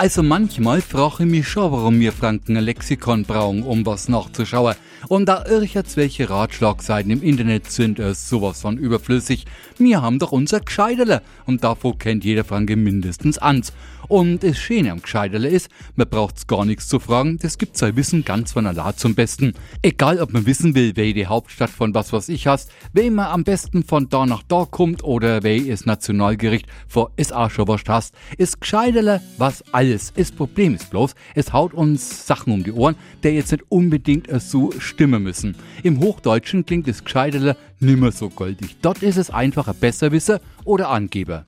Also manchmal frage ich mich schon, warum wir Franken ein Lexikon brauchen, um was nachzuschauen. Und da irgendwelche welche Ratschlagseiten im Internet sind, ist sowas von überflüssig. Wir haben doch unser Gscheiderle und davor kennt jeder Franke mindestens eins. Und das Schöne am Gscheiderle ist, man braucht's gar nichts zu fragen, das gibt sein Wissen ganz von allein zum Besten. Egal, ob man wissen will, wer die Hauptstadt von was was ich hast, wer man am besten von da nach da kommt oder wer ist Nationalgericht vor schon was hast, ist Gscheiderle was alles. Das Problem ist bloß, es haut uns Sachen um die Ohren, der jetzt nicht unbedingt so stimmen müssen. Im Hochdeutschen klingt das Gscheiderle nimmer so goldig. Dort ist es einfach ein Besserwisser oder Angeber.